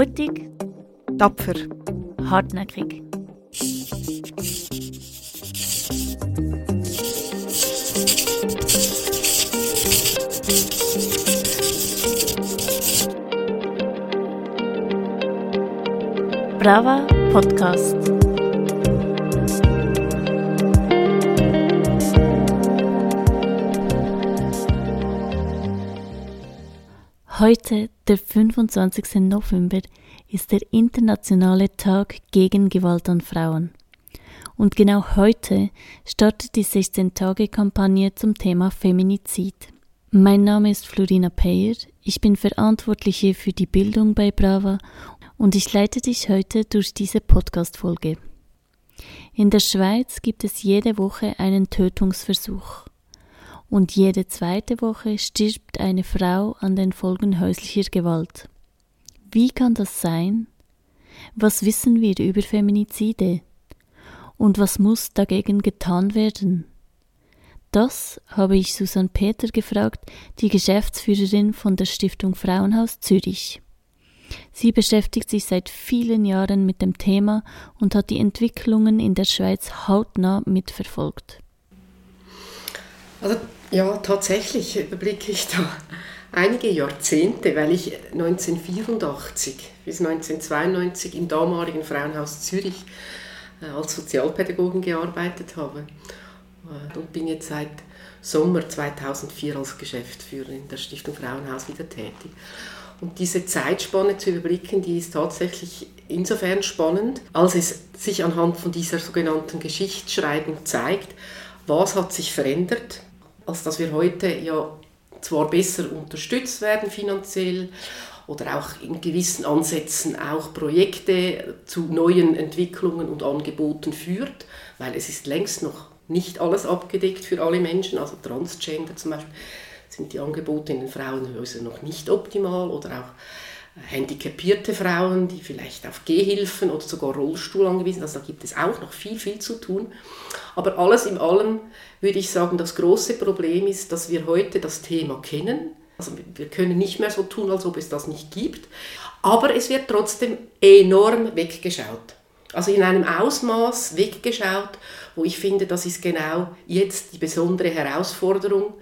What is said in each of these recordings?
Mutig, tapfer, hartnäckig. Brava Podcast. Heute, der 25. November, ist der internationale Tag gegen Gewalt an Frauen. Und genau heute startet die 16-Tage-Kampagne zum Thema Feminizid. Mein Name ist Florina Peyer, ich bin Verantwortliche für die Bildung bei Brava und ich leite dich heute durch diese Podcast-Folge. In der Schweiz gibt es jede Woche einen Tötungsversuch. Und jede zweite Woche stirbt eine Frau an den Folgen häuslicher Gewalt. Wie kann das sein? Was wissen wir über Feminizide? Und was muss dagegen getan werden? Das habe ich Susanne Peter gefragt, die Geschäftsführerin von der Stiftung Frauenhaus Zürich. Sie beschäftigt sich seit vielen Jahren mit dem Thema und hat die Entwicklungen in der Schweiz hautnah mitverfolgt. Also ja, tatsächlich überblicke ich da einige Jahrzehnte, weil ich 1984 bis 1992 im damaligen Frauenhaus Zürich äh, als Sozialpädagogin gearbeitet habe äh, und bin jetzt seit Sommer 2004 als Geschäftsführerin der Stiftung Frauenhaus wieder tätig. Und diese Zeitspanne zu überblicken, die ist tatsächlich insofern spannend, als es sich anhand von dieser sogenannten Geschichtsschreibung zeigt, was hat sich verändert, als dass wir heute ja zwar besser unterstützt werden finanziell oder auch in gewissen Ansätzen auch Projekte zu neuen Entwicklungen und Angeboten führt, weil es ist längst noch nicht alles abgedeckt für alle Menschen, also Transgender zum Beispiel sind die Angebote in den Frauenhäusern noch nicht optimal oder auch handicapierte Frauen, die vielleicht auf Gehhilfen oder sogar Rollstuhl angewiesen sind. Also da gibt es auch noch viel, viel zu tun. Aber alles in allem würde ich sagen, das große Problem ist, dass wir heute das Thema kennen. Also wir können nicht mehr so tun, als ob es das nicht gibt. Aber es wird trotzdem enorm weggeschaut. Also in einem Ausmaß weggeschaut, wo ich finde, das ist genau jetzt die besondere Herausforderung,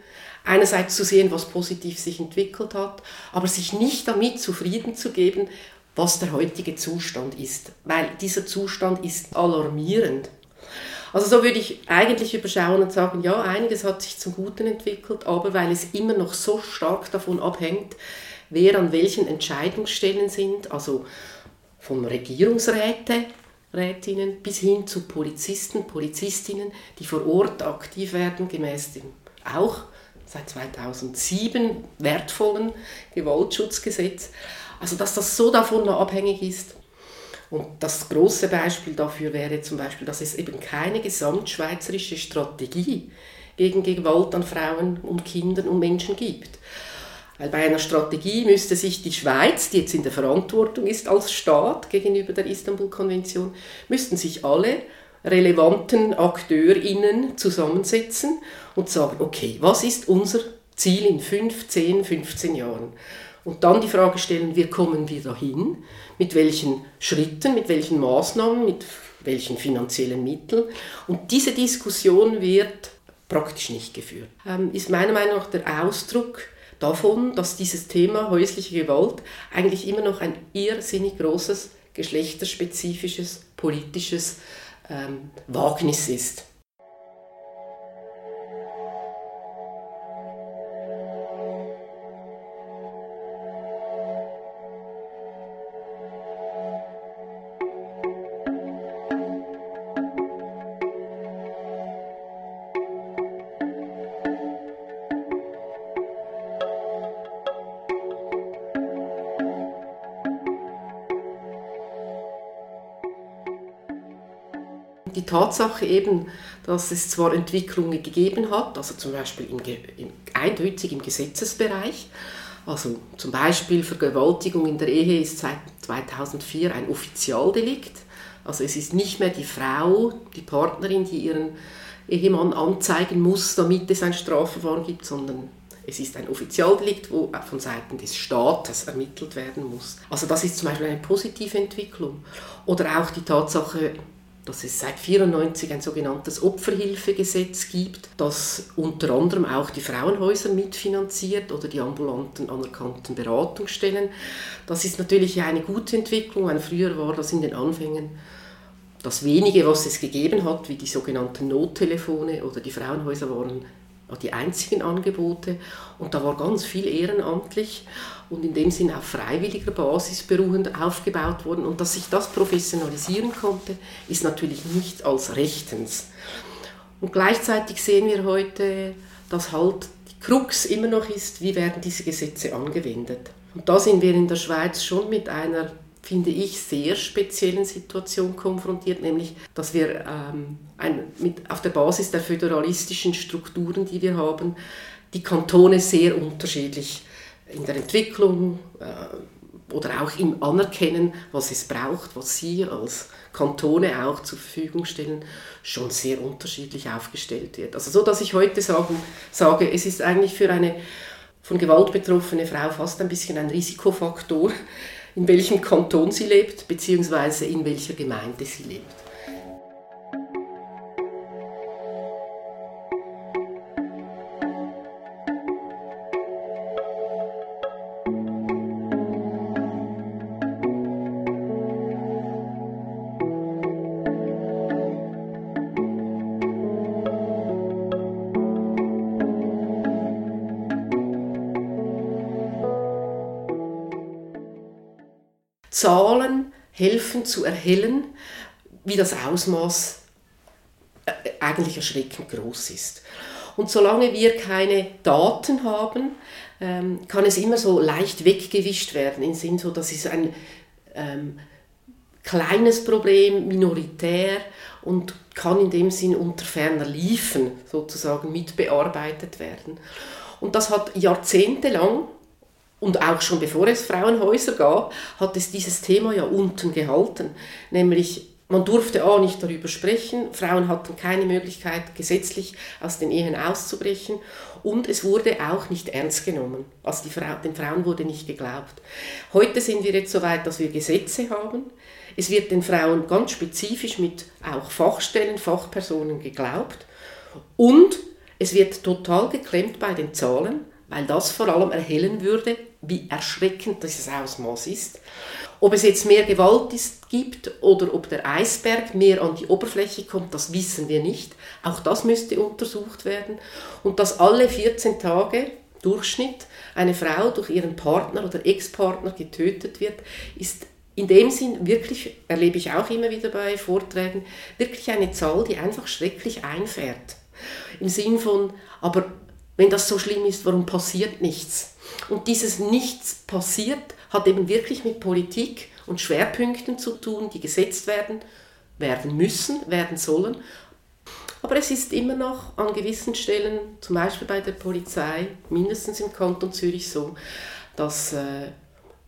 einerseits zu sehen, was positiv sich entwickelt hat, aber sich nicht damit zufrieden zu geben, was der heutige Zustand ist, weil dieser Zustand ist alarmierend. Also so würde ich eigentlich überschauen und sagen, ja, einiges hat sich zum Guten entwickelt, aber weil es immer noch so stark davon abhängt, wer an welchen Entscheidungsstellen sind, also von Regierungsräte, Rätinnen bis hin zu Polizisten, Polizistinnen, die vor Ort aktiv werden, gemäß dem auch seit 2007 wertvollen Gewaltschutzgesetz. Also dass das so davon abhängig ist. Und das große Beispiel dafür wäre zum Beispiel, dass es eben keine gesamtschweizerische Strategie gegen Gewalt an Frauen und Kindern und Menschen gibt. Weil bei einer Strategie müsste sich die Schweiz, die jetzt in der Verantwortung ist als Staat gegenüber der Istanbul-Konvention, müssten sich alle relevanten AkteurInnen zusammensetzen und sagen, okay, was ist unser Ziel in 5, 10, 15 Jahren? Und dann die Frage stellen, wie kommen wir dahin? Mit welchen Schritten, mit welchen Maßnahmen, mit welchen finanziellen Mitteln? Und diese Diskussion wird praktisch nicht geführt. Ähm, ist meiner Meinung nach der Ausdruck davon, dass dieses Thema häusliche Gewalt eigentlich immer noch ein irrsinnig großes geschlechterspezifisches politisches ähm, Wagnis ist. Die Tatsache eben, dass es zwar Entwicklungen gegeben hat, also zum Beispiel im, im, eindeutig im Gesetzesbereich, also zum Beispiel Vergewaltigung in der Ehe ist seit 2004 ein Offizialdelikt, also es ist nicht mehr die Frau, die Partnerin, die ihren Ehemann anzeigen muss, damit es ein Strafverfahren gibt, sondern Es ist ein Offizialdelikt, wo von Seiten des Staates ermittelt werden muss. Also das ist zum Beispiel eine positive Entwicklung. Oder auch die Tatsache, dass es seit 1994 ein sogenanntes Opferhilfegesetz gibt, das unter anderem auch die Frauenhäuser mitfinanziert oder die ambulanten anerkannten Beratungsstellen. Das ist natürlich eine gute Entwicklung, weil früher war das in den Anfängen das wenige, was es gegeben hat, wie die sogenannten Nottelefone oder die Frauenhäuser waren die einzigen Angebote und da war ganz viel ehrenamtlich und in dem Sinn auf freiwilliger Basis beruhend aufgebaut worden und dass sich das professionalisieren konnte, ist natürlich nicht als rechtens. Und gleichzeitig sehen wir heute, dass halt die Krux immer noch ist, wie werden diese Gesetze angewendet. Und da sind wir in der Schweiz schon mit einer finde ich, sehr speziellen Situation konfrontiert, nämlich dass wir ähm, ein, mit, auf der Basis der föderalistischen Strukturen, die wir haben, die Kantone sehr unterschiedlich in der Entwicklung äh, oder auch im Anerkennen, was es braucht, was sie als Kantone auch zur Verfügung stellen, schon sehr unterschiedlich aufgestellt wird. Also so, dass ich heute sagen, sage, es ist eigentlich für eine von Gewalt betroffene Frau fast ein bisschen ein Risikofaktor, in welchem Kanton sie lebt, beziehungsweise in welcher Gemeinde sie lebt. Zahlen helfen zu erhellen, wie das Ausmaß äh, eigentlich erschreckend groß ist. Und solange wir keine Daten haben, ähm, kann es immer so leicht weggewischt werden, im Sinne so, das ist ein ähm, kleines Problem, minoritär und kann in dem Sinn unter ferner Liefen sozusagen mitbearbeitet werden. Und das hat jahrzehntelang und auch schon bevor es Frauenhäuser gab, hat es dieses Thema ja unten gehalten. Nämlich, man durfte A nicht darüber sprechen, Frauen hatten keine Möglichkeit, gesetzlich aus den Ehen auszubrechen und es wurde auch nicht ernst genommen. Also die Frau, den Frauen wurde nicht geglaubt. Heute sind wir jetzt so weit, dass wir Gesetze haben. Es wird den Frauen ganz spezifisch mit auch Fachstellen, Fachpersonen geglaubt und es wird total geklemmt bei den Zahlen weil das vor allem erhellen würde, wie erschreckend dieses Ausmaß ist. Ob es jetzt mehr Gewalt ist, gibt oder ob der Eisberg mehr an die Oberfläche kommt, das wissen wir nicht. Auch das müsste untersucht werden. Und dass alle 14 Tage Durchschnitt eine Frau durch ihren Partner oder Ex-Partner getötet wird, ist in dem Sinn wirklich, erlebe ich auch immer wieder bei Vorträgen, wirklich eine Zahl, die einfach schrecklich einfährt. Im Sinn von, aber wenn das so schlimm ist, warum passiert nichts? Und dieses Nichts passiert hat eben wirklich mit Politik und Schwerpunkten zu tun, die gesetzt werden, werden müssen, werden sollen. Aber es ist immer noch an gewissen Stellen, zum Beispiel bei der Polizei, mindestens im Kanton Zürich so, dass äh,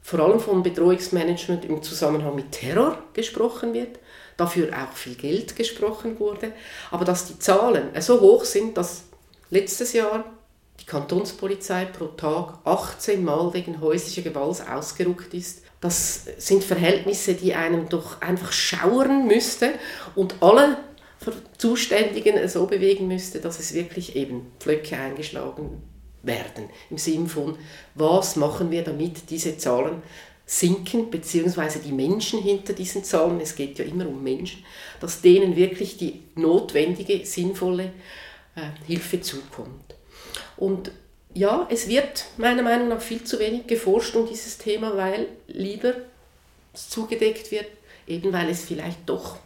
vor allem von Bedrohungsmanagement im Zusammenhang mit Terror gesprochen wird, dafür auch viel Geld gesprochen wurde, aber dass die Zahlen so hoch sind, dass letztes Jahr die Kantonspolizei pro Tag 18 Mal wegen häuslicher Gewalt ausgerückt ist. Das sind Verhältnisse, die einem doch einfach schauern müsste und alle Zuständigen so bewegen müsste, dass es wirklich eben Pflöcke eingeschlagen werden. Im Sinn von, was machen wir, damit diese Zahlen sinken, beziehungsweise die Menschen hinter diesen Zahlen, es geht ja immer um Menschen, dass denen wirklich die notwendige, sinnvolle äh, Hilfe zukommt. Und ja, es wird meiner Meinung nach viel zu wenig geforscht um dieses Thema, weil lieber zugedeckt wird, eben weil es vielleicht doch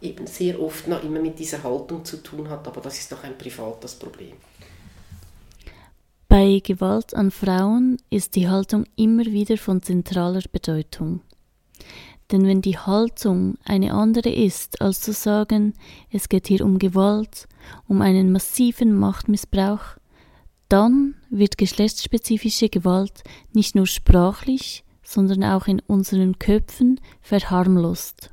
eben sehr oft noch immer mit dieser Haltung zu tun hat, aber das ist doch ein privates Problem. Bei Gewalt an Frauen ist die Haltung immer wieder von zentraler Bedeutung. Denn wenn die Haltung eine andere ist, als zu sagen, es geht hier um Gewalt, um einen massiven Machtmissbrauch, dann wird geschlechtsspezifische Gewalt nicht nur sprachlich, sondern auch in unseren Köpfen verharmlost.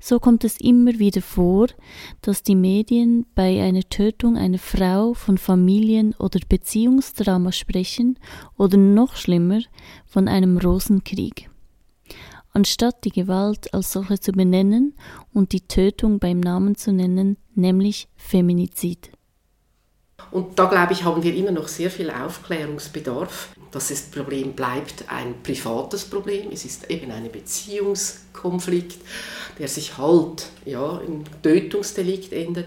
So kommt es immer wieder vor, dass die Medien bei einer Tötung einer Frau von Familien- oder Beziehungsdrama sprechen oder noch schlimmer von einem Rosenkrieg. Anstatt die Gewalt als solche zu benennen und die Tötung beim Namen zu nennen, nämlich Feminizid. Und da, glaube ich, haben wir immer noch sehr viel Aufklärungsbedarf. Das Problem bleibt ein privates Problem. Es ist eben ein Beziehungskonflikt, der sich halt ja, im Tötungsdelikt endet.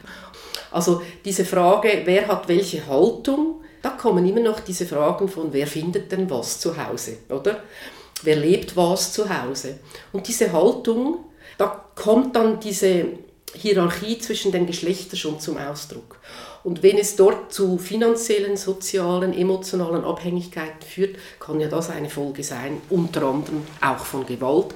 Also diese Frage, wer hat welche Haltung, da kommen immer noch diese Fragen von, wer findet denn was zu Hause, oder? Wer lebt was zu Hause? Und diese Haltung, da kommt dann diese Hierarchie zwischen den Geschlechtern schon zum Ausdruck. Und wenn es dort zu finanziellen, sozialen, emotionalen Abhängigkeiten führt, kann ja das eine Folge sein, unter anderem auch von Gewalt,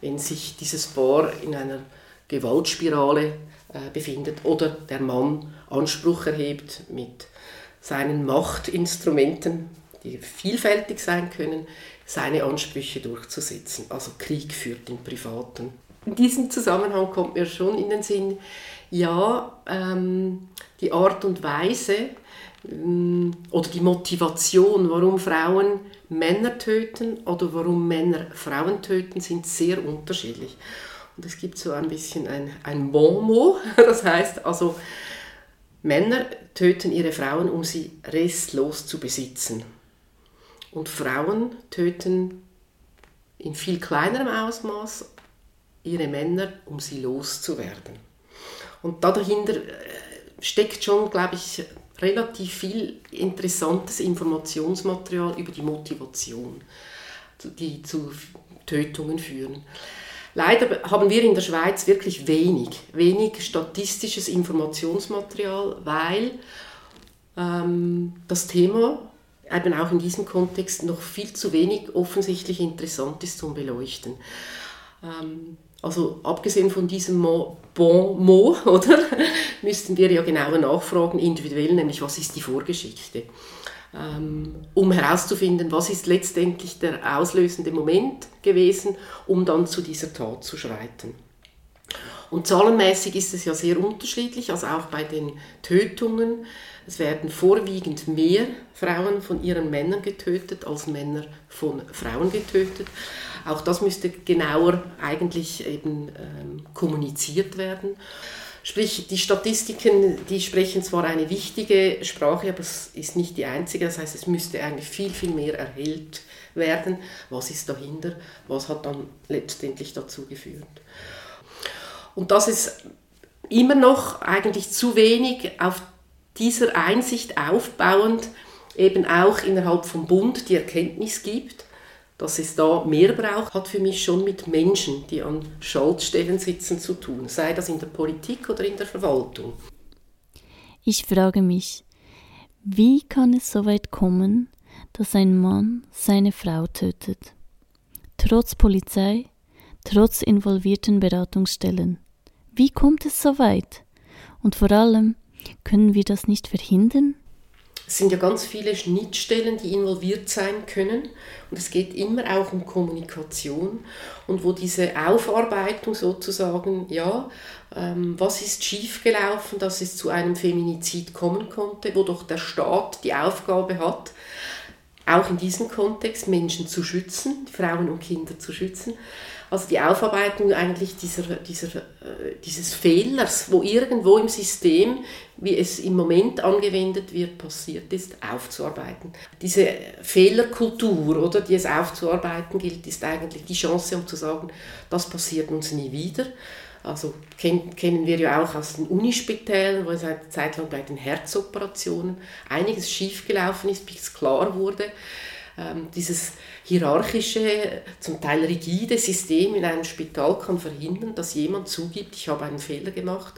wenn sich dieses Paar in einer Gewaltspirale äh, befindet oder der Mann Anspruch erhebt mit seinen Machtinstrumenten, die vielfältig sein können, seine Ansprüche durchzusetzen. Also Krieg führt im Privaten. In diesem Zusammenhang kommt mir schon in den Sinn, ja, ähm, die Art und Weise ähm, oder die Motivation, warum Frauen Männer töten oder warum Männer Frauen töten, sind sehr unterschiedlich. Und es gibt so ein bisschen ein, ein Bon mot, das heißt also, Männer töten ihre Frauen, um sie restlos zu besitzen. Und Frauen töten in viel kleinerem Ausmaß ihre Männer, um sie loszuwerden. Und dahinter äh, steckt schon, glaube ich, relativ viel interessantes Informationsmaterial über die Motivation, die zu Tötungen führen. Leider haben wir in der Schweiz wirklich wenig, wenig statistisches Informationsmaterial, weil ähm, das Thema eben auch in diesem Kontext noch viel zu wenig offensichtlich interessant ist zum Beleuchten. Ähm, also abgesehen von diesem Bon mot, oder, müssten wir ja genauer nachfragen, individuell, nämlich was ist die Vorgeschichte, ähm, um herauszufinden, was ist letztendlich der auslösende Moment gewesen, um dann zu dieser Tat zu schreiten. Und zahlenmäßig ist es ja sehr unterschiedlich, also auch bei den Tötungen. Es werden vorwiegend mehr Frauen von ihren Männern getötet als Männer von Frauen getötet. Auch das müsste genauer eigentlich eben ähm, kommuniziert werden. Sprich, die Statistiken, die sprechen zwar eine wichtige Sprache, aber es ist nicht die einzige. Das heißt, es müsste eigentlich viel, viel mehr erhellt werden. Was ist dahinter? Was hat dann letztendlich dazu geführt? Und das ist immer noch eigentlich zu wenig auf dieser Einsicht aufbauend eben auch innerhalb vom Bund die Erkenntnis gibt, dass es da mehr braucht, hat für mich schon mit Menschen, die an Schaltstellen sitzen, zu tun, sei das in der Politik oder in der Verwaltung. Ich frage mich, wie kann es so weit kommen, dass ein Mann seine Frau tötet? Trotz Polizei, trotz involvierten Beratungsstellen. Wie kommt es so weit? Und vor allem, können wir das nicht verhindern? Es sind ja ganz viele Schnittstellen, die involviert sein können. Und es geht immer auch um Kommunikation und wo diese Aufarbeitung sozusagen, ja, ähm, was ist schiefgelaufen, dass es zu einem Feminizid kommen konnte, wo doch der Staat die Aufgabe hat, auch in diesem Kontext Menschen zu schützen, Frauen und Kinder zu schützen. Also die Aufarbeitung eigentlich dieser, dieser, äh, dieses Fehlers, wo irgendwo im System, wie es im Moment angewendet wird, passiert ist, aufzuarbeiten. Diese Fehlerkultur, oder, die es aufzuarbeiten gilt, ist eigentlich die Chance, um zu sagen, das passiert uns nie wieder. Also kennen, wir ja auch aus den Unispitälern, wo es eine Zeit lang bei den Herzoperationen einiges schiefgelaufen ist, bis es klar wurde, dieses hierarchische, zum Teil rigide System in einem Spital kann verhindern, dass jemand zugibt, ich habe einen Fehler gemacht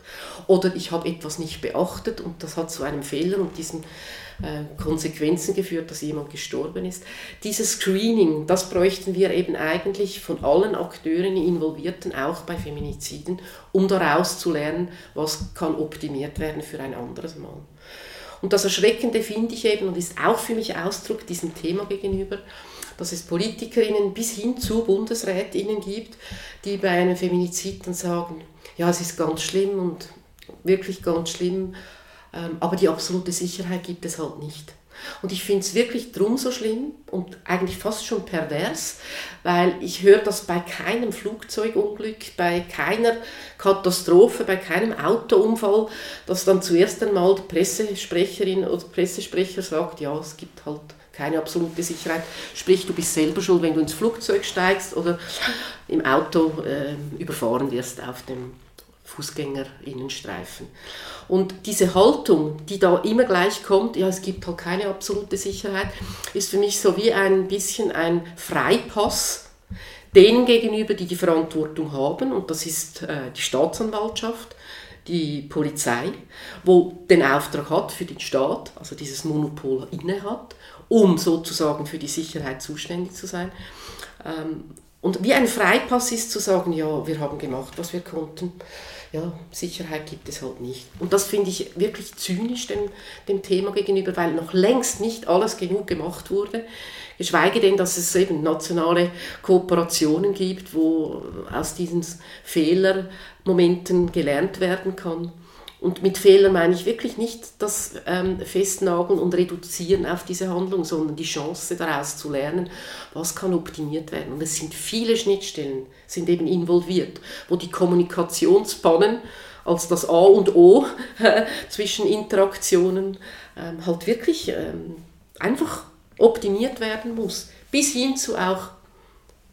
oder ich habe etwas nicht beachtet und das hat zu einem Fehler und diesen äh, Konsequenzen geführt, dass jemand gestorben ist. Dieses Screening, das bräuchten wir eben eigentlich von allen Akteuren Involvierten, auch bei Feminiziden, um daraus zu lernen, was kann optimiert werden für ein anderes Mal. Und das Erschreckende finde ich eben und ist auch für mich Ausdruck diesem Thema gegenüber, dass es Politikerinnen bis hin zu Bundesrätinnen gibt, die bei einem Feminizid dann sagen, ja, es ist ganz schlimm und wirklich ganz schlimm, ähm, aber die absolute Sicherheit gibt es halt nicht. Und ich finde es wirklich drum so schlimm und eigentlich fast schon pervers, weil ich höre das bei keinem Flugzeugunglück, bei keiner Katastrophe, bei keinem Autounfall, dass dann zuerst einmal die Pressesprecherin oder Pressesprecher sagt, ja, es gibt halt keine absolute Sicherheit. Sprich, du bist selber schuld, wenn du ins Flugzeug steigst oder im Auto äh, überfahren wirst auf dem Fußgängerinnenstreifen. Und diese Haltung, die da immer gleich kommt, ja, es gibt halt keine absolute Sicherheit, ist für mich so wie ein bisschen ein Freipass denen gegenüber, die die Verantwortung haben, und das ist äh, die Staatsanwaltschaft, die Polizei, wo den Auftrag hat für den Staat, also dieses Monopol inne hat, um sozusagen für die Sicherheit zuständig zu sein. Ähm, und wie ein Freipass ist zu sagen, ja, wir haben gemacht, was wir konnten ja, Sicherheit gibt es halt nicht. Und das finde ich wirklich zynisch dem, dem Thema gegenüber, weil noch längst nicht alles genug gemacht wurde. Geschweige denn, dass es eben nationale Kooperationen gibt, wo aus diesen Fehlermomenten gelernt werden kann. Und mit Fehler meine ich wirklich nicht das ähm, Festnageln und Reduzieren auf diese Handlung, sondern die Chance daraus zu lernen, was kann optimiert werden. Und es sind viele Schnittstellen, sind eben involviert, wo die Kommunikationspannen als das A und O zwischen Interaktionen ähm, halt wirklich ähm, einfach optimiert werden muss. Bis hin zu auch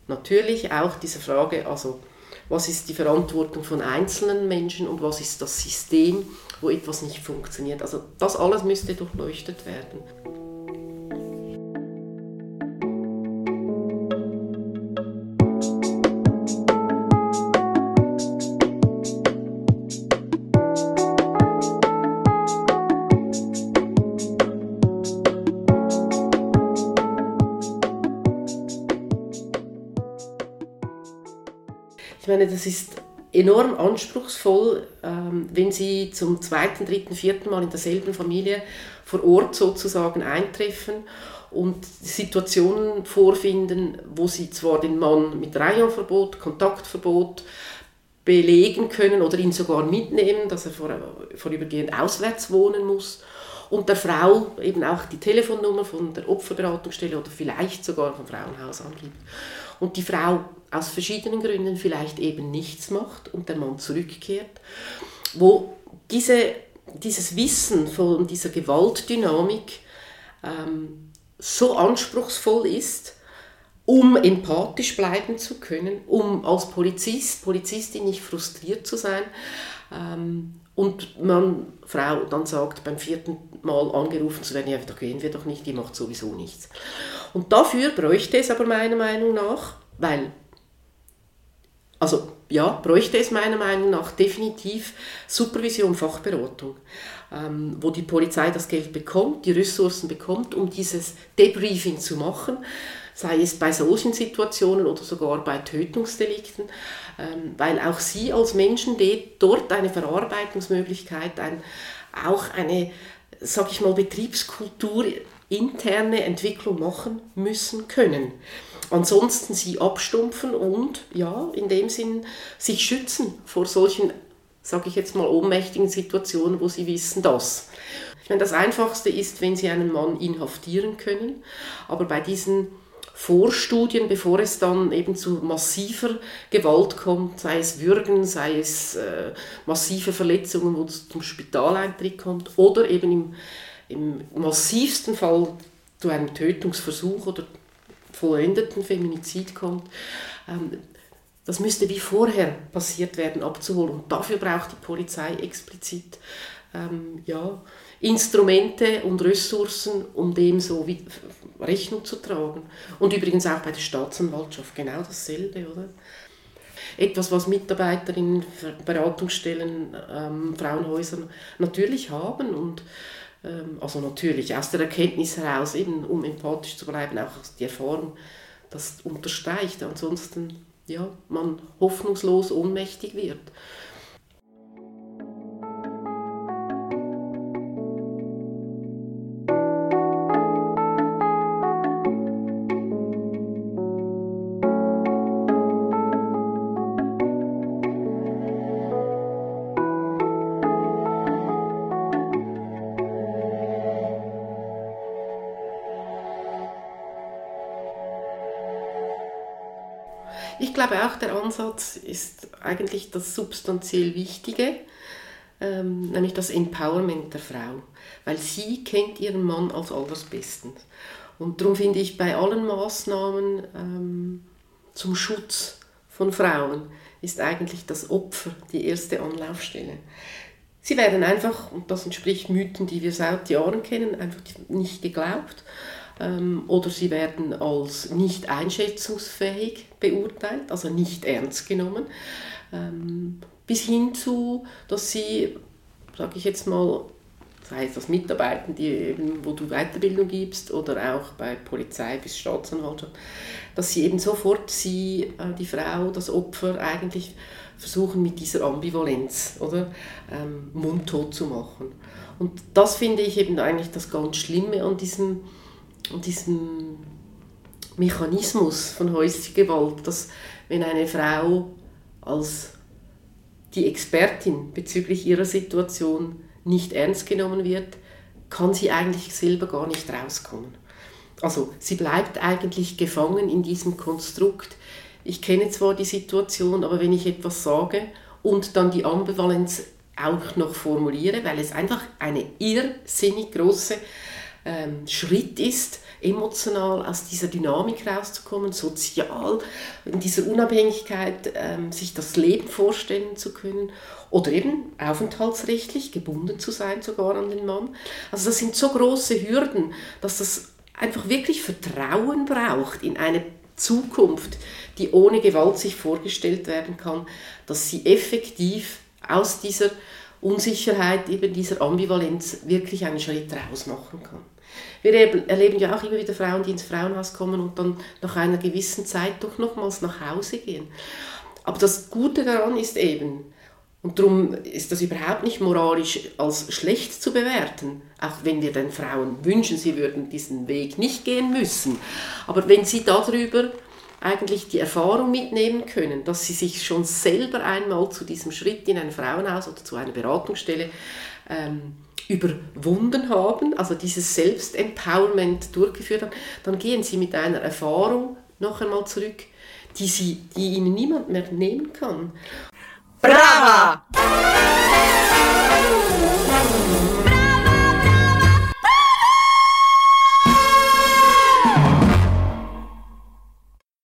natürlich auch diese Frage, also was ist die Verantwortung von einzelnen Menschen und was ist das System, wo etwas nicht funktioniert. Also das alles müsste durchleuchtet werden. Das ist enorm anspruchsvoll, ähm, wenn Sie zum zweiten, dritten, vierten Mal in derselben Familie vor Ort sozusagen eintreffen und Situationen vorfinden, wo Sie zwar den Mann mit Reihenverbot, Kontaktverbot belegen können oder ihn sogar mitnehmen, dass er vorübergehend auswärts wohnen muss und der Frau eben auch die Telefonnummer von der Opferberatungsstelle oder vielleicht sogar vom Frauenhaus angibt. Und die Frau aus verschiedenen Gründen vielleicht eben nichts macht und der Mann zurückkehrt, wo diese, dieses Wissen von dieser Gewaltdynamik ähm, so anspruchsvoll ist, um empathisch bleiben zu können, um als Polizist, Polizistin nicht frustriert zu sein. Ähm, und man, Frau, dann sagt, beim vierten Mal angerufen zu werden, ja, da gehen wir doch nicht, die macht sowieso nichts. Und dafür bräuchte es aber meiner Meinung nach, weil also ja, bräuchte es meiner Meinung nach definitiv Supervision, Fachberatung, ähm, wo die Polizei das Geld bekommt, die Ressourcen bekommt, um dieses Debriefing zu machen, sei es bei solchen Situationen oder sogar bei Tötungsdelikten, ähm, weil auch sie als Menschen dort eine Verarbeitungsmöglichkeit, ein, auch eine, sag ich mal, Betriebskultur, interne Entwicklung machen müssen können ansonsten sie abstumpfen und ja, in dem Sinn sich schützen vor solchen, sage ich jetzt mal, ohnmächtigen Situationen, wo sie wissen, dass. Ich meine, das Einfachste ist, wenn sie einen Mann inhaftieren können, aber bei diesen Vorstudien, bevor es dann eben zu massiver Gewalt kommt, sei es Würgen, sei es äh, massive Verletzungen, wo es zum Spitaleintritt kommt oder eben im, im massivsten Fall zu einem Tötungsversuch oder vollendeten Feminizid kommt, ähm, das müsste wie vorher passiert werden, abzuholen. Und dafür braucht die Polizei explizit ähm, ja, Instrumente und Ressourcen, um dem so wie Rechnung zu tragen. Und übrigens auch bei der Staatsanwaltschaft genau dasselbe, oder? Etwas, was Mitarbeiterinnen, Beratungsstellen, ähm, Frauenhäusern natürlich haben und also natürlich aus der Erkenntnis heraus, eben um empathisch zu bleiben, auch die Erfahrung, das unterstreicht. Ansonsten ja, man hoffnungslos ohnmächtig wird. Ich glaube auch, der Ansatz ist eigentlich das substanziell Wichtige, ähm, nämlich das Empowerment der Frau, weil sie kennt ihren Mann als allerbestens. Und darum finde ich bei allen Maßnahmen ähm, zum Schutz von Frauen ist eigentlich das Opfer die erste Anlaufstelle. Sie werden einfach, und das entspricht Mythen, die wir seit Jahren kennen, einfach nicht geglaubt oder sie werden als nicht einschätzungsfähig beurteilt, also nicht ernst genommen, ähm, bis hin zu, dass sie, sage ich jetzt mal, sei es das Mitarbeiten, die eben, wo du Weiterbildung gibst oder auch bei Polizei bis Staatsanwaltschaft, dass sie eben sofort sie, äh, die Frau, das Opfer eigentlich versuchen mit dieser Ambivalenz oder ähm, mundtot zu machen. Und das finde ich eben eigentlich das ganz Schlimme an diesem, diesem Mechanismus von häuslicher Gewalt, dass wenn eine Frau als die Expertin bezüglich ihrer Situation nicht ernst genommen wird, kann sie eigentlich selber gar nicht rauskommen. Also sie bleibt eigentlich gefangen in diesem Konstrukt. Ich kenne zwar die Situation, aber wenn ich etwas sage und dann die Ambivalenz auch noch formuliere, weil es einfach eine irrsinnig große ähm, Schritt ist, emotional aus dieser Dynamik rauszukommen, sozial, in dieser Unabhängigkeit ähm, sich das Leben vorstellen zu können oder eben aufenthaltsrechtlich gebunden zu sein sogar an den Mann. Also das sind so große Hürden, dass das einfach wirklich Vertrauen braucht in eine Zukunft, die ohne Gewalt sich vorgestellt werden kann, dass sie effektiv aus dieser Unsicherheit, eben dieser Ambivalenz wirklich einen Schritt raus machen kann. Wir erleben ja auch immer wieder Frauen, die ins Frauenhaus kommen und dann nach einer gewissen Zeit doch nochmals nach Hause gehen. Aber das Gute daran ist eben, und darum ist das überhaupt nicht moralisch als schlecht zu bewerten, auch wenn wir den Frauen wünschen, sie würden diesen Weg nicht gehen müssen. Aber wenn sie darüber eigentlich die Erfahrung mitnehmen können, dass sie sich schon selber einmal zu diesem Schritt in ein Frauenhaus oder zu einer Beratungsstelle ähm, überwunden haben, also dieses Selbstempowerment durchgeführt haben, dann gehen sie mit einer Erfahrung noch einmal zurück, die, sie, die ihnen niemand mehr nehmen kann. Brava!